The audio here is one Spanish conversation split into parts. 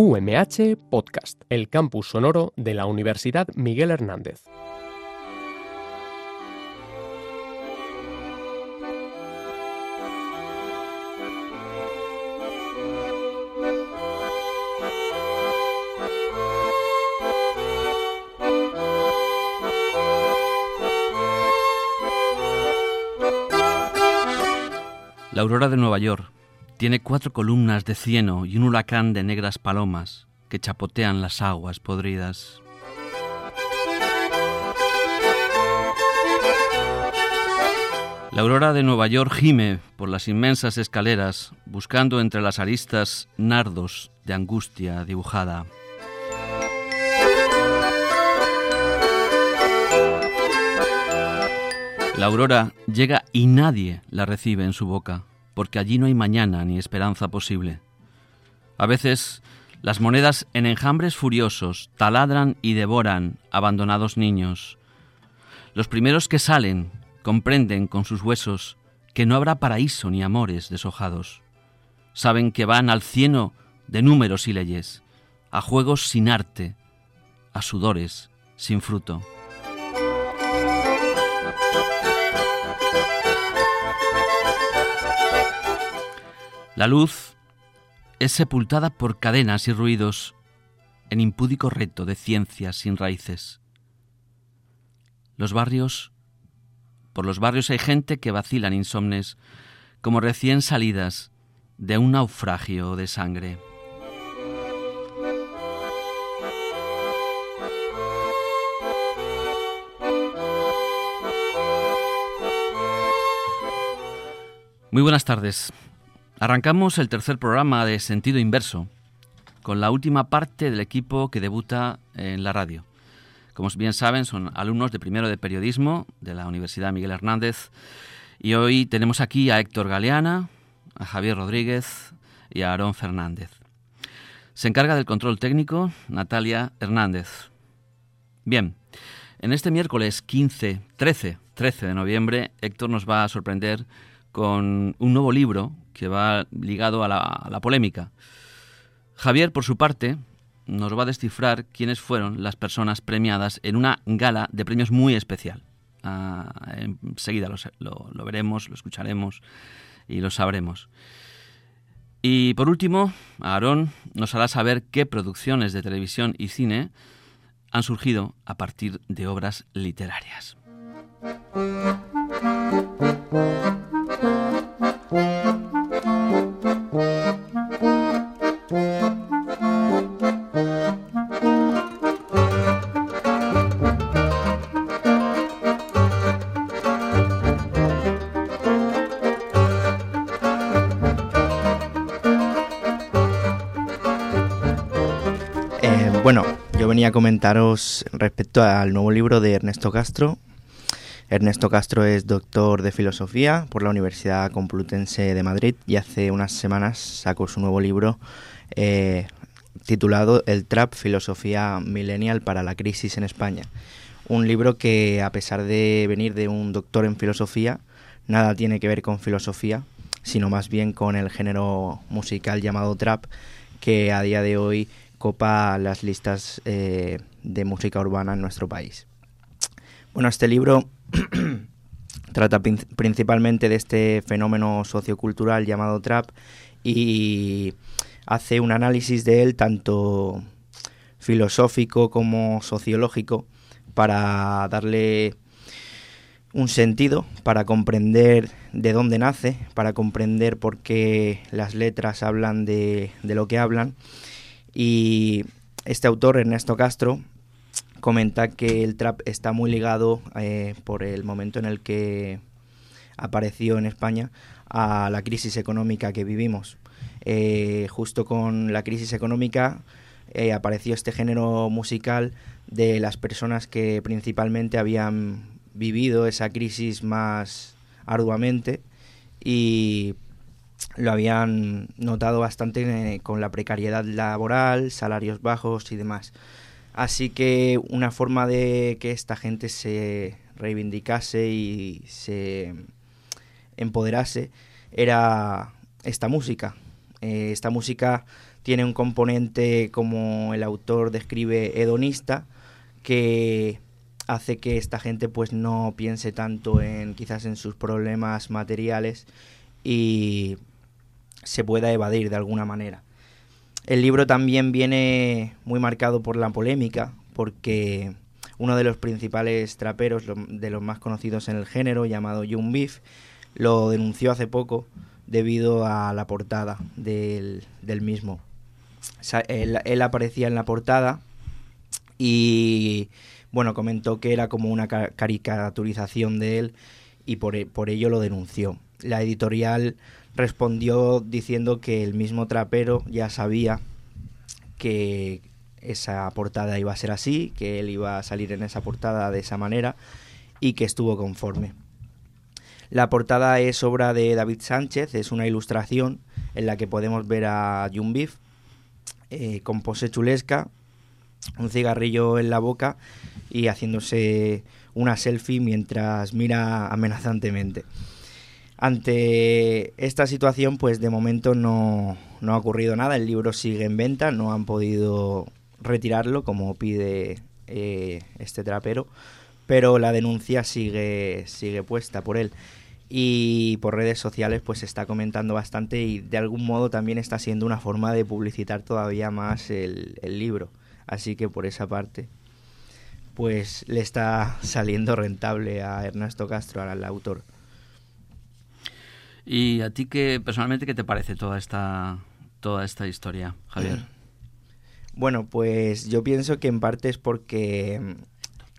UMH Podcast, el campus sonoro de la Universidad Miguel Hernández. La aurora de Nueva York tiene cuatro columnas de cieno y un huracán de negras palomas que chapotean las aguas podridas. La aurora de Nueva York gime por las inmensas escaleras, buscando entre las aristas nardos de angustia dibujada. La aurora llega y nadie la recibe en su boca, porque allí no hay mañana ni esperanza posible. A veces las monedas en enjambres furiosos taladran y devoran abandonados niños. Los primeros que salen comprenden con sus huesos que no habrá paraíso ni amores deshojados. Saben que van al cieno de números y leyes, a juegos sin arte, a sudores sin fruto. La luz es sepultada por cadenas y ruidos en impúdico reto de ciencias sin raíces. Los barrios, por los barrios hay gente que vacilan insomnes como recién salidas de un naufragio de sangre. Muy buenas tardes. Arrancamos el tercer programa de Sentido Inverso, con la última parte del equipo que debuta en la radio. Como bien saben, son alumnos de primero de periodismo de la Universidad Miguel Hernández y hoy tenemos aquí a Héctor Galeana, a Javier Rodríguez y a Aarón Fernández. Se encarga del control técnico Natalia Hernández. Bien, en este miércoles 15, 13, 13 de noviembre, Héctor nos va a sorprender con un nuevo libro que va ligado a la, polémica. Javier, por su parte, nos va a descifrar quiénes fueron las personas premiadas en una gala de premios muy especial. Ah, enseguida lo, lo, veremos, lo escucharemos y lo sabremos. Y por último, Aarón nos hará saber qué producciones de televisión y cine han surgido a partir de obras literarias. Venía a comentaros respecto al nuevo libro de Ernesto Castro. Ernesto Castro es doctor de filosofía por la Universidad Complutense de Madrid y hace unas semanas sacó su nuevo libro eh, titulado El Trap, Filosofía Millennial para la Crisis en España. Un libro que, a pesar de venir de un doctor en filosofía, nada tiene que ver con filosofía, sino más bien con el género musical llamado trap, que a día de hoy copa las listas eh, de música urbana en nuestro país. Bueno, este libro trata principalmente de este fenómeno sociocultural llamado trap y hace un análisis de él tanto filosófico como sociológico para darle un sentido, para comprender de dónde nace, para comprender por qué las letras hablan de, de lo que hablan y este autor, Ernesto Castro, comenta que el trap está muy ligado eh, por el momento en el que apareció en España a la crisis económica que vivimos. Eh, justo con la crisis económica eh, apareció este género musical de las personas que principalmente habían vivido esa crisis más arduamente y lo habían notado bastante eh, con la precariedad laboral, salarios bajos y demás. Así que una forma de que esta gente se reivindicase y se empoderase era esta música. Eh, esta música tiene un componente, como el autor describe, hedonista, que hace que esta gente pues no piense tanto en quizás en sus problemas materiales y se pueda evadir de alguna manera. El libro también viene muy marcado por la polémica, porque uno de los principales traperos, de los más conocidos en el género, llamado Young Beef, lo denunció hace poco debido a la portada del, mismo. él, aparecía en la portada y bueno, comentó que era como una caricaturización de él y por, por ello lo denunció. La editorial respondió diciendo que el mismo trapero ya sabía que esa portada iba a ser así, que él iba a salir en esa portada de esa manera y que estuvo conforme. La portada es obra de David Sánchez, es una ilustración en la que podemos ver a Jun Beef eh, con pose chulesca, un cigarrillo en la boca y haciéndose una selfie mientras mira amenazantemente. Ante esta situación, pues de momento no, ha ocurrido nada, el libro sigue en venta, no han podido retirarlo como pide eh, este trapero, pero la denuncia sigue, sigue puesta por él. Y por redes sociales pues se está comentando bastante y de algún modo también está siendo una forma de publicitar todavía más el, el libro. Así que por esa parte pues le está saliendo rentable a Ernesto Castro, al autor. ¿Y a ti qué, personalmente, qué te parece toda esta, toda esta historia, Javier? Bueno, pues yo pienso que en parte es porque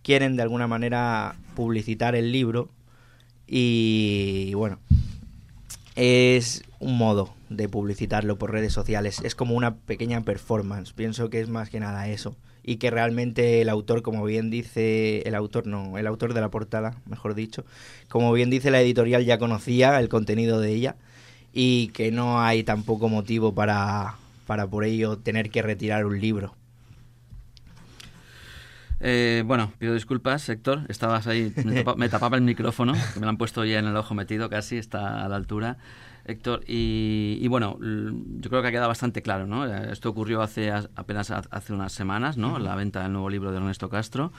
quieren de alguna manera publicitar el libro y bueno, es un modo de publicitarlo por redes sociales, es como una pequeña performance, pienso que es más que nada eso y que realmente el autor, como bien dice el autor, no, el autor de la portada, mejor dicho, como bien dice la editorial ya conocía el contenido de ella y que no hay tampoco motivo para, para por ello tener que retirar un libro. Eh, bueno, pido disculpas, Héctor. Estabas ahí, me, me, tapaba el micrófono, que me lo han puesto ya en el ojo metido casi, está a la altura. Héctor, y, bueno, yo creo que ha quedado bastante claro, ¿no? Esto ocurrió hace apenas hace unas semanas, ¿no? La venta del nuevo libro de Ernesto Castro.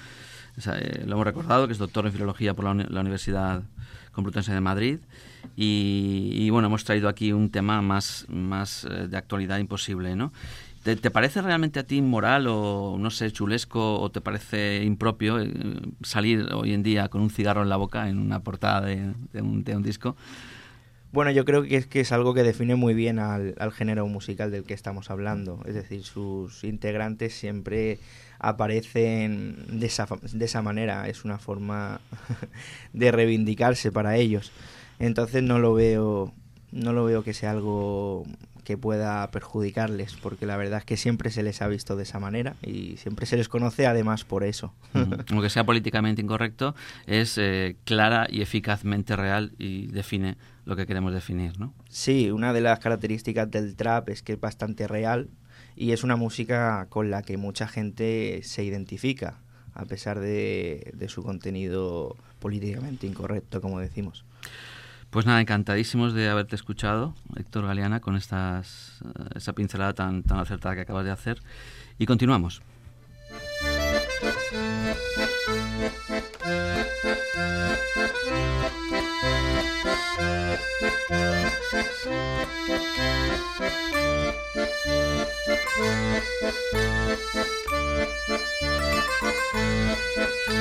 Eh, lo hemos recordado, que es doctor en filología por la, Universidad Complutense de Madrid. Y, bueno, hemos traído aquí un tema más, más eh, de actualidad imposible, ¿no? ¿Te, parece realmente a ti inmoral o, no sé, chulesco o te parece impropio eh, salir hoy en día con un cigarro en la boca en una portada de, un, de un disco? Bueno, yo creo que es que es algo que define muy bien al, género musical del que estamos hablando. Es decir, sus integrantes siempre aparecen de esa, de esa manera. Es una forma de reivindicarse para ellos. Entonces no lo veo, no lo veo que sea algo que pueda perjudicarles, porque la verdad es que siempre se les ha visto de esa manera y siempre se les conoce además por eso. Aunque sea políticamente incorrecto, es eh, clara y eficazmente real y define lo que queremos definir, ¿no? Sí, una de las características del trap es que es bastante real y es una música con la que mucha gente se identifica, a pesar de, de su contenido políticamente incorrecto, como decimos. Pues nada, encantadísimos de haberte escuchado, Héctor Galeana, con estas, eh, esa pincelada tan, tan acertada que acabas de hacer. Y continuamos.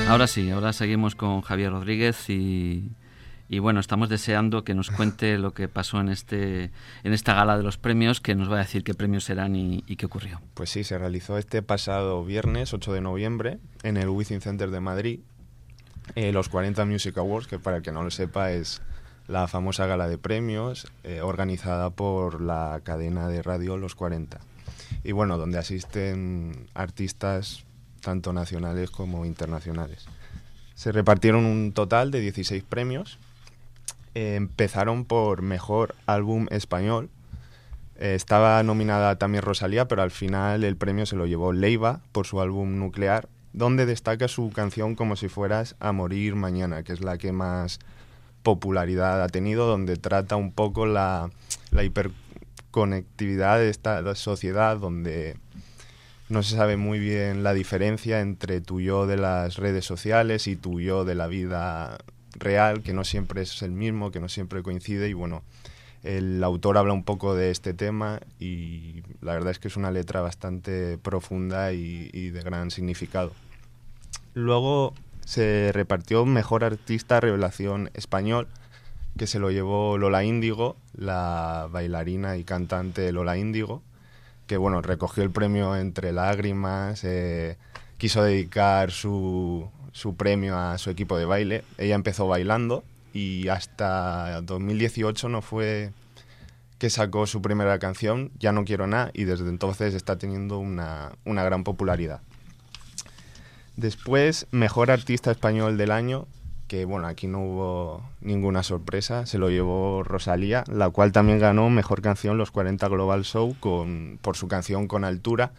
Ahora sí, ahora seguimos con Javier Rodríguez y, bueno, estamos deseando que nos cuente lo que pasó en este en esta gala de los premios, que nos va a decir qué premios serán y, qué ocurrió. Pues sí, se realizó este pasado viernes, 8 de noviembre, en el Within Center de Madrid, eh, los 40 Music Awards, que para el que no lo sepa es la famosa gala de premios eh, organizada por la cadena de radio Los 40. Y bueno, donde asisten artistas tanto nacionales como internacionales. Se repartieron un total de 16 premios. Eh, empezaron por Mejor Álbum Español. Eh, estaba nominada también Rosalía, pero al final el premio se lo llevó Leiva por su álbum Nuclear, donde destaca su canción Como si fueras a morir mañana, que es la que más popularidad ha tenido, donde trata un poco la, la hiper conectividad de esta sociedad donde no se sabe muy bien la diferencia entre tu yo de las redes sociales y tu yo de la vida real, que no siempre es el mismo, que no siempre coincide y bueno, el autor habla un poco de este tema y la verdad es que es una letra bastante profunda y, de gran significado. Luego se repartió Mejor Artista Revelación Español, que se lo llevó Lola Índigo, la bailarina y cantante Lola Índigo, que bueno, recogió el premio entre lágrimas, eh, quiso dedicar su, su premio a su equipo de baile. Ella empezó bailando y hasta 2018 no fue que sacó su primera canción, Ya no quiero nada, y desde entonces está teniendo una, una gran popularidad. Después, Mejor Artista Español del Año, que bueno, aquí no hubo ninguna sorpresa, se lo llevó Rosalía, la cual también ganó Mejor Canción Los 40 Global Show con, por su canción Con Altura.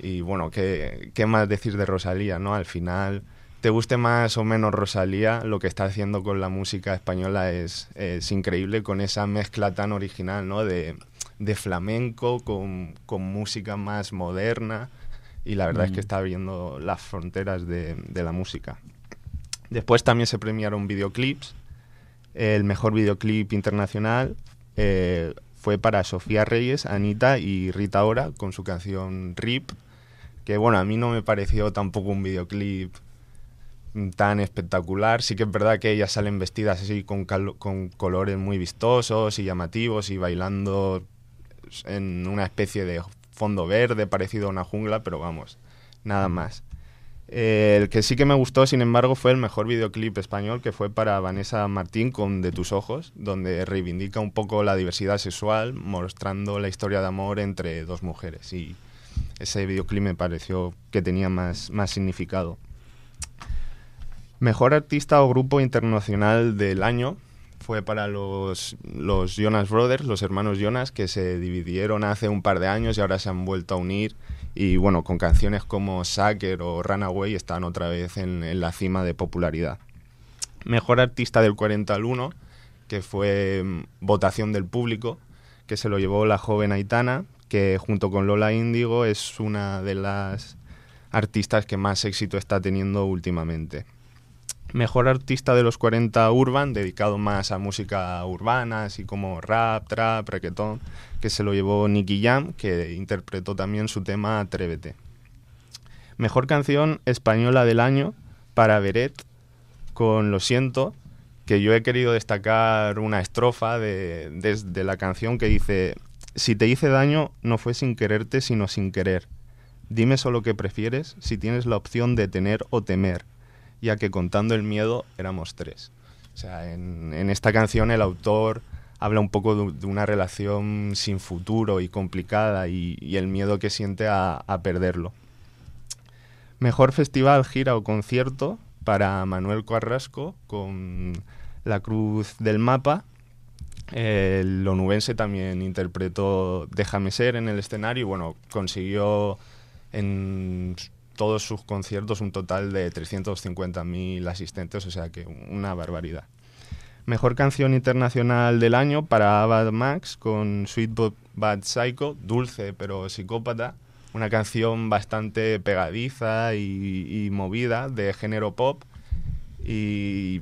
Y bueno, ¿qué, qué más decir de Rosalía, no? Al final te guste más o menos Rosalía, lo que está haciendo con la música española es, increíble, con esa mezcla tan original, ¿no? De, flamenco con, música más moderna y la verdad es que mm. está abriendo las fronteras de, la música. Después también se premiaron videoclips. El mejor videoclip internacional eh, fue para Sofía Reyes, Anita y Rita Ora con su canción Rip, que bueno, a mí no me pareció tampoco un videoclip tan espectacular. Sí que es verdad que ellas salen vestidas así con, con colores muy vistosos y llamativos y bailando en una especie de fondo verde parecido a una jungla, pero vamos, nada más. Eh, el que sí que me gustó, sin embargo, fue el mejor videoclip español que fue para Vanessa Martín con De tus ojos, donde reivindica un poco la diversidad sexual, mostrando la historia de amor entre dos mujeres. Y ese videoclip me pareció que tenía más, más significado. Mejor artista o grupo internacional del año fue para los, los Jonas Brothers, los hermanos Jonas, que se dividieron hace un par de años y ahora se han vuelto a unir. Y bueno, con canciones como Sucker o Runaway están otra vez en, la cima de popularidad. Mejor artista del 40 al 1, que fue mm, votación del público, que se lo llevó la joven Aitana, que junto con Lola Índigo es una de las artistas que más éxito está teniendo últimamente. Mejor artista de los 40 Urban, dedicado más a música urbana, así como rap, trap, reggaetón, que se lo llevó Nicky Jam, que interpretó también su tema Atrévete. Mejor canción española del año para Beret, con Lo siento, que yo he querido destacar una estrofa de, de la canción que dice, si te hice daño no fue sin quererte sino sin querer. Dime solo qué prefieres si tienes la opción de tener o temer ya que contando el miedo éramos tres. O sea, en, esta canción el autor habla un poco de, una relación sin futuro y complicada y, el miedo que siente a, perderlo. Mejor festival, gira o concierto para Manuel Carrasco con La Cruz del Mapa. El onubense también interpretó Déjame ser en el escenario y bueno, consiguió en todos sus conciertos un total de 350.000 asistentes, o sea que una barbaridad. Mejor canción internacional del año para Abad Max con Sweet But Bad Psycho, dulce pero psicópata, una canción bastante pegadiza y, movida de género pop y,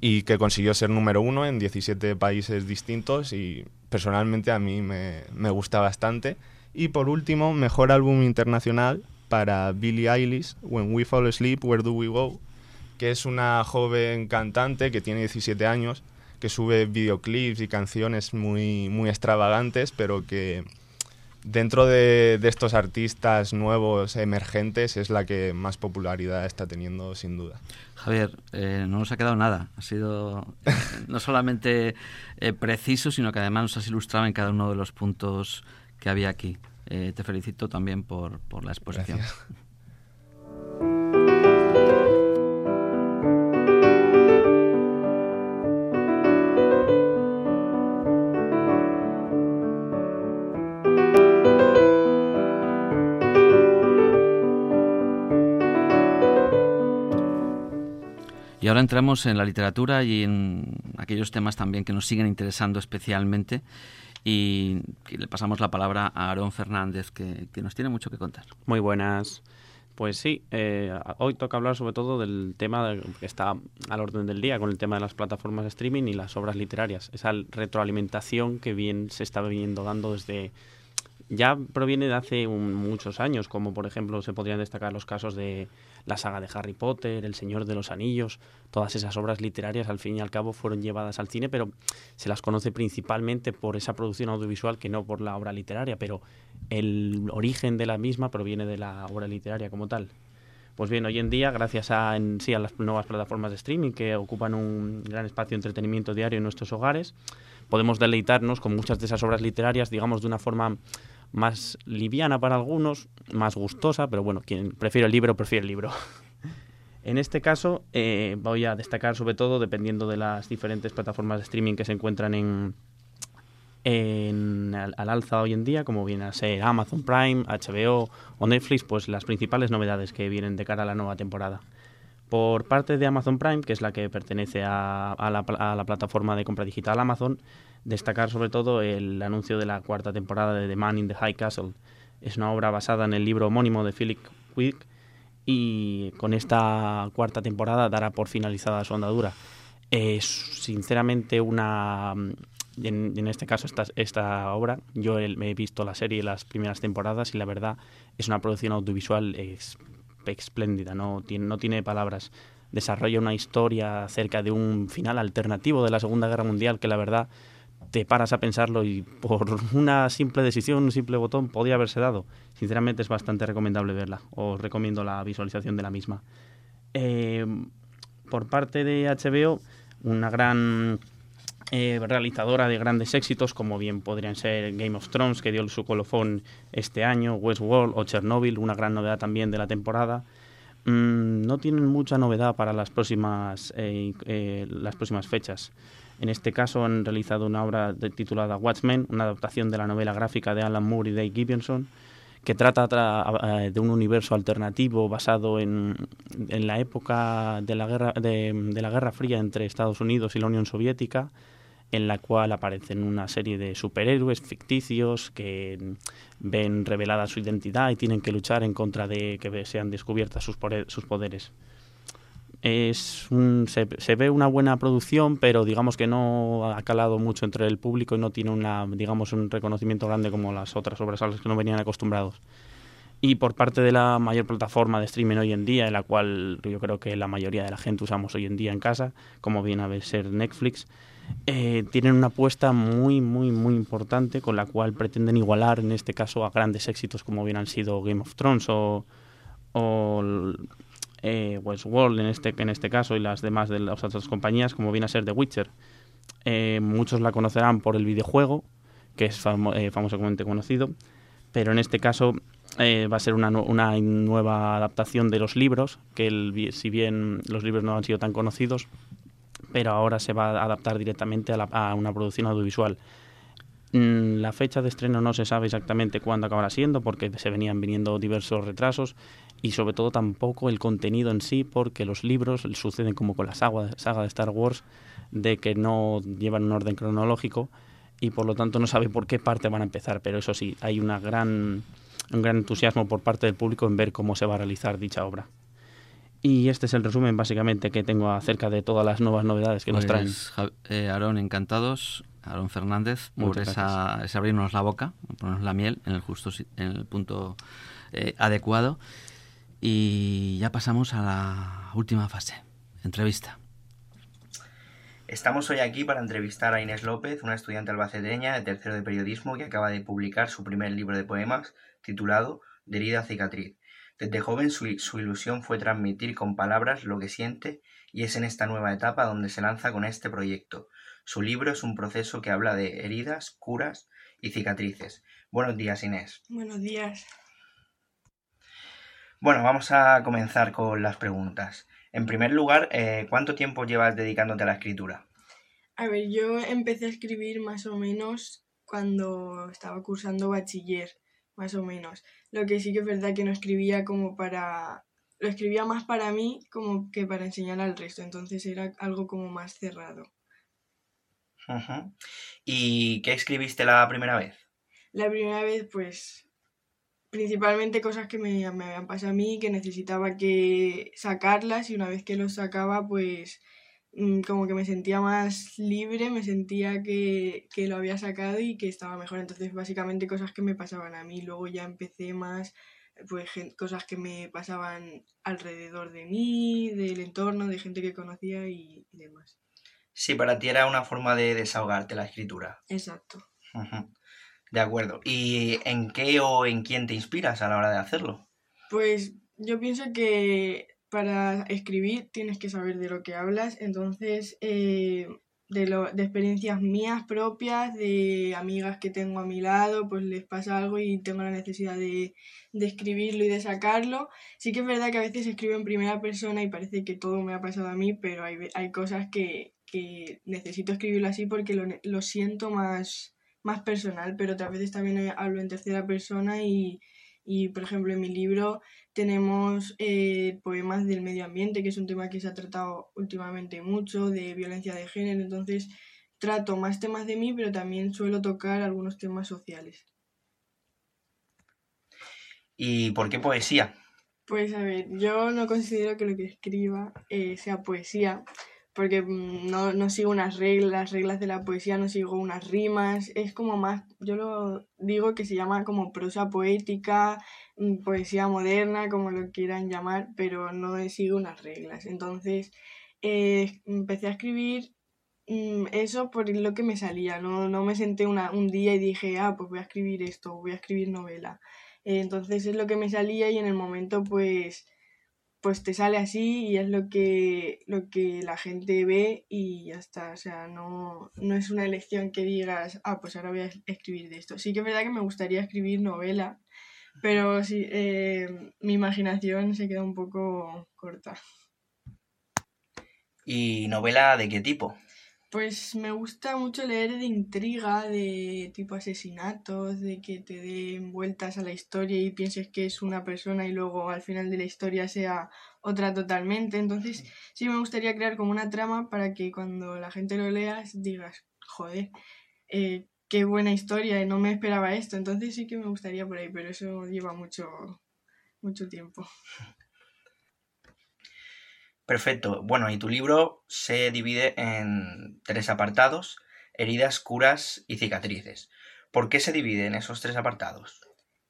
y, que consiguió ser número uno en 17 países distintos y personalmente a mí me, me gusta bastante. Y por último, mejor álbum internacional para Billie Eilish, When We Fall Asleep, Where Do We Go, que es una joven cantante que tiene 17 años, que sube videoclips y canciones muy, muy extravagantes, pero que dentro de, estos artistas nuevos, emergentes, es la que más popularidad está teniendo, sin duda. Javier, eh, no nos ha quedado nada. Ha sido eh, no solamente eh, preciso, sino que además nos has ilustrado en cada uno de los puntos que había aquí. Eh, te felicito también por, por la exposición. Y ahora entramos en la literatura y en aquellos temas también que nos siguen interesando especialmente y le pasamos la palabra a Aarón Fernández, que, nos tiene mucho que contar. Muy buenas. Pues sí, eh, hoy toca hablar sobre todo del tema que está al orden del día con el tema de las plataformas de streaming y las obras literarias. Esa retroalimentación que bien se está viniendo dando desde ya proviene de hace muchos años, como por ejemplo se podrían destacar los casos de la saga de Harry Potter, El Señor de los Anillos, todas esas obras literarias al fin y al cabo fueron llevadas al cine, pero se las conoce principalmente por esa producción audiovisual que no por la obra literaria, pero el origen de la misma proviene de la obra literaria como tal. Pues bien, hoy en día, gracias a, en sí, a las nuevas plataformas de streaming que ocupan un gran espacio de entretenimiento diario en nuestros hogares, podemos deleitarnos con muchas de esas obras literarias, digamos, de una forma más liviana para algunos, más gustosa, pero bueno, quien prefiere el libro, prefiere el libro. En este caso eh, voy a destacar sobre todo, dependiendo de las diferentes plataformas de streaming que se encuentran en, en al, alza hoy en día, como viene a ser Amazon Prime, HBO o Netflix, pues las principales novedades que vienen de cara a la nueva temporada. Por parte de Amazon Prime, que es la que pertenece a, a, la, a la plataforma de compra digital Amazon, destacar sobre todo el anuncio de la cuarta temporada de The Man in the High Castle. Es una obra basada en el libro homónimo de Philip Quick y con esta cuarta temporada dará por finalizada su andadura. Es sinceramente una... En, este caso, esta, esta obra, yo me he visto la serie las primeras temporadas y la verdad es una producción audiovisual espléndida, no tiene, no tiene palabras. Desarrolla una historia acerca de un final alternativo de la Segunda Guerra Mundial que la verdad te paras a pensarlo y por una simple decisión, un simple botón, podía haberse dado. Sinceramente es bastante recomendable verla. Os recomiendo la visualización de la misma. Eh, por parte de HBO, una gran eh, realizadora de grandes éxitos, como bien podrían ser Game of Thrones, que dio su colofón este año, Westworld o Chernobyl, una gran novedad también de la temporada. Mm, no tienen mucha novedad para las próximas, eh, las próximas fechas. En este caso han realizado una obra titulada Watchmen, una adaptación de la novela gráfica de Alan Moore y Dave Gibbonson, que trata de un universo alternativo basado en, la época de la, guerra, de, la Guerra Fría entre Estados Unidos y la Unión Soviética, en la cual aparecen una serie de superhéroes ficticios que ven revelada su identidad y tienen que luchar en contra de que sean descubiertas sus poderes es se, se, ve una buena producción, pero digamos que no ha calado mucho entre el público y no tiene una, digamos, un reconocimiento grande como las otras obras a las que no venían acostumbrados. Y por parte de la mayor plataforma de streaming hoy en día, en la cual yo creo que la mayoría de la gente usamos hoy en día en casa, como viene a ser Netflix, eh, tienen una apuesta muy, muy, muy importante con la cual pretenden igualar, en este caso, a grandes éxitos como bien han sido Game of Thrones o eh, Westworld en este, en este caso y las demás de las otras compañías, como viene a ser The Witcher. Eh, muchos la conocerán por el videojuego, que es eh, famosamente conocido, pero en este caso eh, va a ser una, una, nueva adaptación de los libros, que si bien los libros no han sido tan conocidos, pero ahora se va a adaptar directamente a, a una producción audiovisual. Mm, la fecha de estreno no se sabe exactamente cuándo acabará siendo porque se venían viniendo diversos retrasos y sobre todo tampoco el contenido en sí porque los libros suceden como con la saga, saga de Star Wars de que no llevan un orden cronológico y por lo tanto no sabe por qué parte van a empezar, pero eso sí, hay una gran, un gran entusiasmo por parte del público en ver cómo se va a realizar dicha obra. Y este es el resumen básicamente que tengo acerca de todas las nuevas novedades que nos pues, traen. Eh, Aarón, encantados. Aaron Fernández por esa, ese abrirnos la boca, ponernos la miel en el justo en el punto eh, adecuado. Y ya pasamos a la última fase, entrevista. Estamos hoy aquí para entrevistar a Inés López, una estudiante albaceteña de tercero de periodismo que acaba de publicar su primer libro de poemas titulado De herida cicatriz. Desde joven su, su ilusión fue transmitir con palabras lo que siente y es en esta nueva etapa donde se lanza con este proyecto, su libro es un proceso que habla de heridas, curas y cicatrices. Buenos días, Inés. Buenos días. Bueno, vamos a comenzar con las preguntas. En primer lugar, eh, ¿cuánto tiempo llevas dedicándote a la escritura? A ver, yo empecé a escribir más o menos cuando estaba cursando bachiller, más o menos. Lo que sí que es verdad que no escribía como para... Lo escribía más para mí como que para enseñar al resto, entonces era algo como más cerrado. ¿Y qué escribiste la primera vez? La primera vez, pues, principalmente cosas que me, me habían pasado a mí, que necesitaba que sacarlas y una vez que los sacaba, pues, mm, como que me sentía más libre, me sentía que, que lo había sacado y que estaba mejor. Entonces, básicamente cosas que me pasaban a mí. Luego ya empecé más, pues, cosas que me pasaban alrededor de mí, del entorno, de gente que conocía y, y demás. Sí, para ti era una forma de desahogarte la escritura. Exacto. De acuerdo. ¿Y en qué o en quién te inspiras a la hora de hacerlo? Pues yo pienso que para escribir tienes que saber de lo que hablas, entonces eh, de, lo, de experiencias mías propias, de amigas que tengo a mi lado, pues les pasa algo y tengo la necesidad de, de escribirlo y de sacarlo. Sí que es verdad que a veces escribo en primera persona y parece que todo me ha pasado a mí, pero hay, hay cosas que, que necesito escribirlo así porque lo, lo siento más, más personal, pero otras veces también hablo en tercera persona y, y, por ejemplo, en mi libro tenemos eh, poemas del medio ambiente, que es un tema que se ha tratado últimamente mucho, de violencia de género, entonces trato más temas de mí, pero también suelo tocar algunos temas sociales. ¿Y por qué poesía? Pues a ver, yo no considero que lo que escriba eh, sea poesía, porque mm, no, no sigo unas reglas, las reglas de la poesía, no sigo unas rimas, es como más, yo lo digo que se llama como prosa poética, mm, poesía moderna, como lo quieran llamar, pero no sigo unas reglas. Entonces, eh, empecé a escribir mm, eso por lo que me salía, no, no me senté una, un día y dije, ah, pues voy a escribir esto, voy a escribir novela. Eh, Entonces es lo que me salía y en el momento pues, pues te sale así y es lo que, lo que la gente ve y ya está. O sea, no, no es una elección que digas, ah, pues ahora voy a es- escribir de esto. Sí que es verdad que me gustaría escribir novela, pero sí, eh, mi imaginación se queda un poco corta. ¿Y novela de qué tipo? Pues me gusta mucho leer de intriga, de tipo asesinatos, de que te den vueltas a la historia y pienses que es una persona y luego al final de la historia sea otra totalmente. Entonces sí me gustaría crear como una trama para que cuando la gente lo lea digas, joder, eh, qué buena historia, no me esperaba esto. Entonces sí que me gustaría por ahí, pero eso lleva mucho, mucho tiempo. Perfecto. Bueno, y tu libro se divide en tres apartados, heridas, curas y cicatrices. ¿Por qué se divide en esos tres apartados?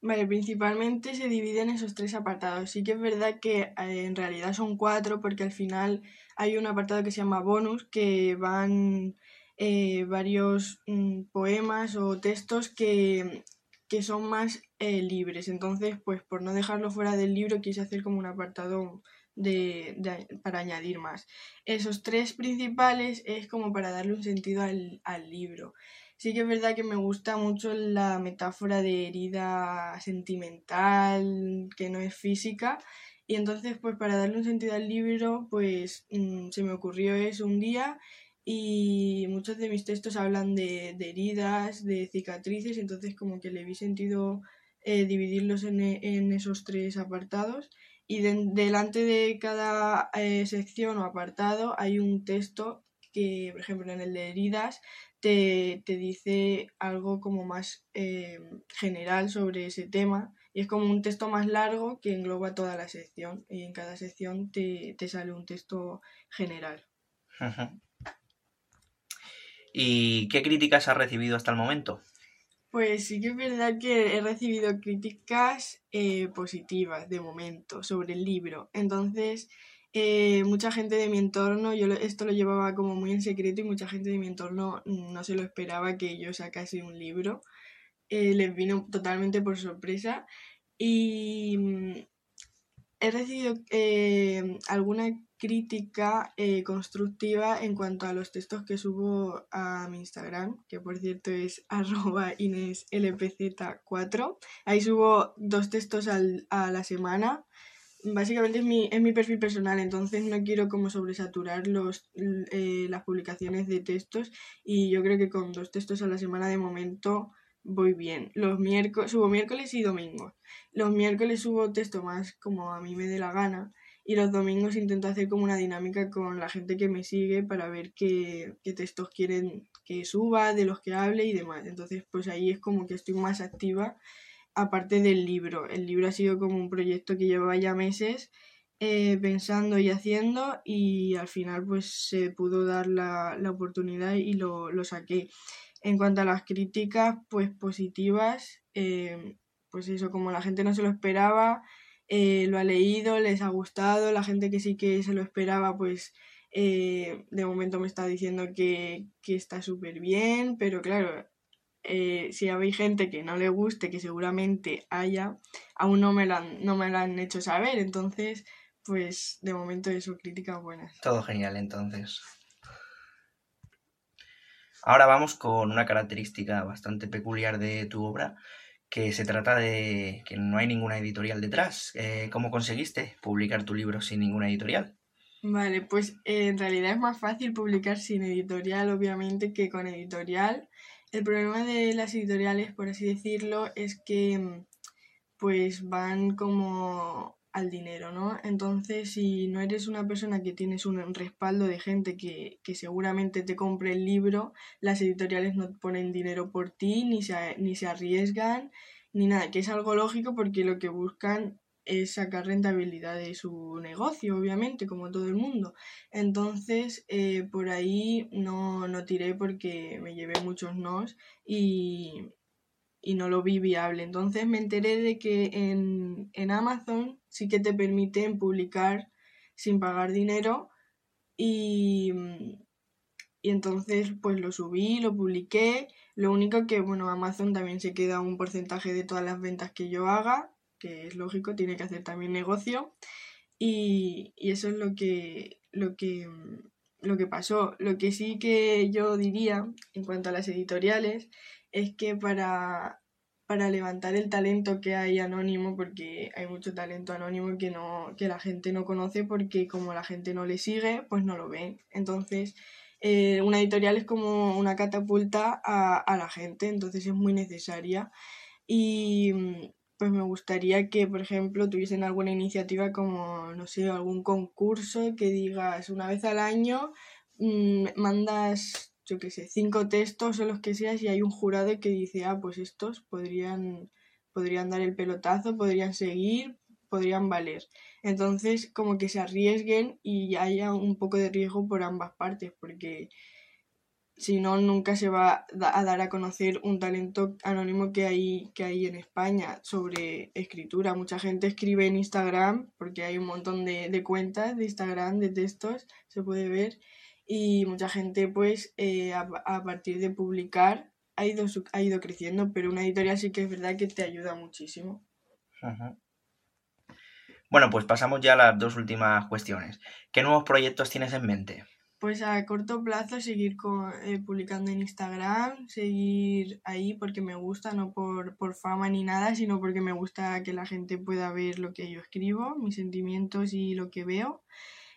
Vale, principalmente se divide en esos tres apartados. Sí que es verdad que eh, en realidad son cuatro porque al final hay un apartado que se llama bonus que van eh, varios mm, poemas o textos que, que son más eh, libres. Entonces, pues por no dejarlo fuera del libro quise hacer como un apartado de, para añadir más. Esos tres principales es como para darle un sentido al, al libro. Sí que es verdad que me gusta mucho la metáfora de herida sentimental, que no es física. Y entonces, pues para darle un sentido al libro, pues mm, se me ocurrió eso un día y muchos de mis textos hablan de, de heridas, de cicatrices, entonces como que le vi sentido eh, dividirlos en, en esos tres apartados. Y de- delante de cada eh, sección o apartado hay un texto que, por ejemplo, en el de heridas te, te dice algo como más eh, general sobre ese tema y es como un texto más largo que engloba toda la sección y en cada sección te, te sale un texto general. ¿Y qué críticas has recibido hasta el momento? Pues sí que es verdad que he recibido críticas eh, positivas de momento sobre el libro. Entonces, eh, mucha gente de mi entorno, yo esto lo llevaba como muy en secreto y mucha gente de mi entorno no se lo esperaba que yo sacase un libro. Eh, les vino totalmente por sorpresa y mm, he recibido eh, alguna crítica eh, constructiva en cuanto a los textos que subo a mi Instagram, que por cierto es arroba ineslpz4. Ahí subo dos textos al- a la semana. Básicamente es mi, es mi perfil personal, entonces no quiero como sobresaturar los, eh, las publicaciones de textos y yo creo que con dos textos a la semana de momento voy bien. Los miércoles, subo miércoles y domingos. Los miércoles subo texto más como a mí me dé la gana y los domingos intento hacer como una dinámica con la gente que me sigue para ver qué, qué textos quieren que suba, de los que hable y demás. Entonces, pues ahí es como que estoy más activa aparte del libro. El libro ha sido como un proyecto que llevaba ya meses eh, pensando y haciendo y al final pues se pudo dar la, oportunidad y lo, saqué. En cuanto a las críticas pues positivas, eh, pues eso, como la gente no se lo esperaba, eh, lo ha leído, les ha gustado, la gente que sí que se lo esperaba pues de momento me está diciendo que, que está súper bien, pero claro, eh, si hay gente que no le guste, que seguramente haya, aún no me lo han, no me han hecho saber. Entonces, pues de momento eso, críticas buenas. Todo genial entonces. Ahora vamos con una característica bastante peculiar de tu obra, que se trata de que no hay ninguna editorial detrás. Eh, ¿Cómo conseguiste publicar tu libro sin ninguna editorial? Vale, pues eh, en realidad es más fácil publicar sin editorial, obviamente, que con editorial. El problema de las editoriales, por así decirlo, es que mm, pues van como al dinero, ¿no? Entonces, si no eres una persona que tienes un respaldo de gente que, que seguramente te compre el libro, las editoriales no ponen dinero por ti, ni se, ni se arriesgan, ni nada, que es algo lógico porque lo que buscan es sacar rentabilidad de su negocio, obviamente, como todo el mundo. Entonces, eh, por ahí no, no tiré porque me llevé muchos nos y, y, no lo vi viable. Entonces me enteré de que en, en Amazon sí que te permiten publicar sin pagar dinero y, y entonces pues lo subí, lo publiqué. Lo único que, bueno, Amazon también se queda un porcentaje de todas las ventas que yo haga que es lógico, tiene que hacer también negocio. Y, eso es lo que, lo, que, lo que pasó. Lo que sí que yo diría en cuanto a las editoriales es que para, para levantar el talento que hay anónimo, porque hay mucho talento anónimo que, no, que la gente no conoce porque como la gente no le sigue, pues no lo ven. Entonces, eh, una editorial es como una catapulta a, a la gente, entonces es muy necesaria. Y, pues me gustaría que, por ejemplo, tuviesen alguna iniciativa como, no sé, algún concurso que digas una vez al año, mm, mandas, yo qué sé, cinco textos o los que seas y hay un jurado que dice, ah, pues estos podrían, podrían dar el pelotazo, podrían seguir, podrían valer. Entonces, como que se arriesguen y haya un poco de riesgo por ambas partes, porque si no, nunca se va a dar a conocer un talento anónimo que hay, que hay en España sobre escritura. Mucha gente escribe en Instagram, porque hay un montón de, cuentas de Instagram, de textos, se puede ver, y mucha gente, pues, eh, a, partir de publicar, ha ido, ha ido creciendo, pero una editorial sí que es verdad que te ayuda muchísimo. Bueno, pues pasamos ya a las dos últimas cuestiones. ¿Qué nuevos proyectos tienes en mente? Pues a corto plazo seguir eh, publicando en Instagram, seguir ahí porque me gusta, no por, fama ni nada, sino porque me gusta que la gente pueda ver lo que yo escribo, mis sentimientos y lo que veo.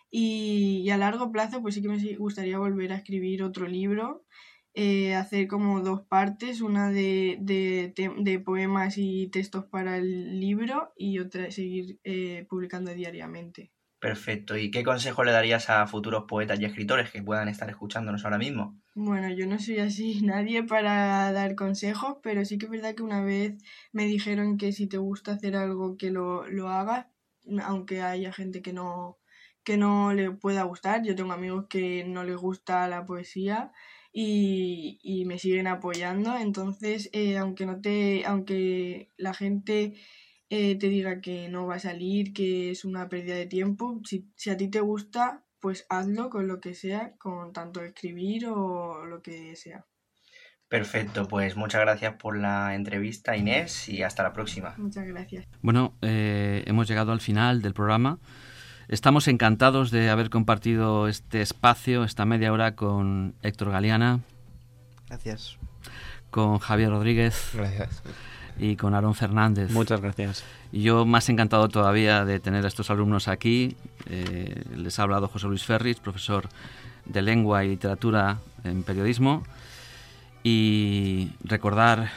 Y, a largo plazo, pues sí que me gustaría volver a escribir otro libro, eh, hacer como dos partes, una de, de, poemas y textos para el libro y otra seguir eh, publicando diariamente. Perfecto. ¿Y qué consejo le darías a futuros poetas y escritores que puedan estar escuchándonos ahora mismo? Bueno, yo no soy así nadie para dar consejos, pero sí que es verdad que una vez me dijeron que si te gusta hacer algo que lo, lo hagas, aunque haya gente que no, que no le pueda gustar. Yo tengo amigos que no les gusta la poesía y, y me siguen apoyando. Entonces, eh, aunque no te, aunque la gente eh, te diga que no va a salir, que es una pérdida de tiempo, si, si, a ti te gusta, pues hazlo con lo que sea, con tanto escribir o lo que sea. Perfecto, pues muchas gracias por la entrevista Inés y hasta la próxima. Muchas gracias. Bueno, eh, hemos llegado al final del programa. Estamos encantados de haber compartido este espacio, esta media hora con Héctor Galeana. Gracias. Con Javier Rodríguez. Gracias y con Aaron Fernández. Muchas gracias. Y yo más encantado todavía de tener a estos alumnos aquí. Eh, les ha hablado José Luis Ferris, profesor de lengua y literatura en periodismo. Y recordar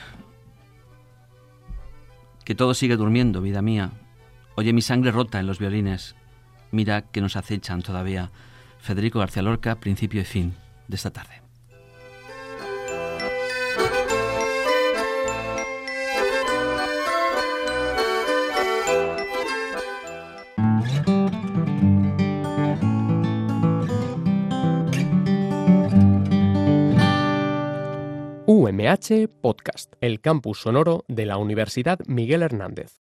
que todo sigue durmiendo, vida mía. Oye mi sangre rota en los violines. Mira que nos acechan todavía. Federico García Lorca, principio y fin de esta tarde. UMH Podcast, el campus sonoro de la Universidad Miguel Hernández.